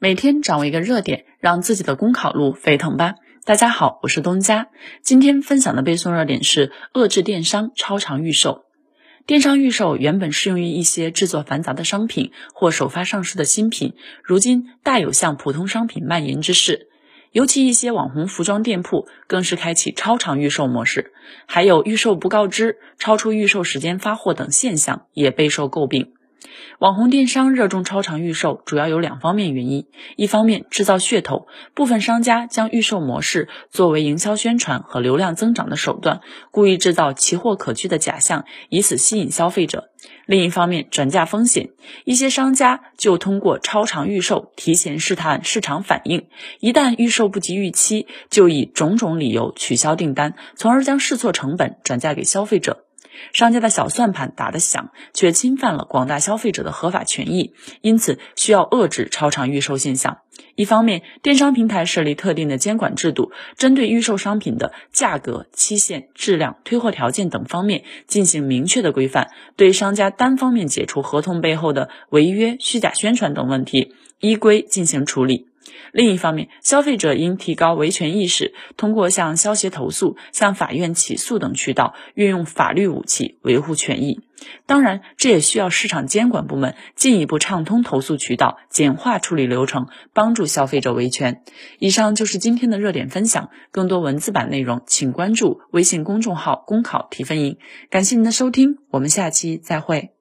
每天掌握一个热点，让自己的公考路沸腾吧！大家好，我是东家。今天分享的背诵热点是遏制电商超长预售。电商预售原本适用于一些制作繁杂的商品或首发上市的新品，如今大有向普通商品蔓延之势。尤其一些网红服装店铺更是开启超长预售模式，还有预售不告知、超出预售时间发货等现象，也备受诟病。网红电商热衷超长预售，主要有两方面原因：一方面制造噱头，部分商家将预售模式作为营销宣传和流量增长的手段，故意制造奇货可居的假象，以此吸引消费者；另一方面转嫁风险，一些商家就通过超长预售提前试探市场反应，一旦预售不及预期，就以种种理由取消订单，从而将试错成本转嫁给消费者。商家的小算盘打得响，却侵犯了广大消费者的合法权益，因此需要遏制超长预售现象。一方面，电商平台设立特定的监管制度，针对预售商品的价格、期限、质量、退货条件等方面进行明确的规范，对商家单方面解除合同背后的违约、虚假宣传等问题，依规进行处理。另一方面，消费者应提高维权意识，通过向消协投诉、向法院起诉等渠道，运用法律武器维护权益。当然，这也需要市场监管部门进一步畅通投诉渠道，简化处理流程，帮助消费者维权。以上就是今天的热点分享，更多文字版内容，请关注微信公众号“公考提分营”。感谢您的收听，我们下期再会。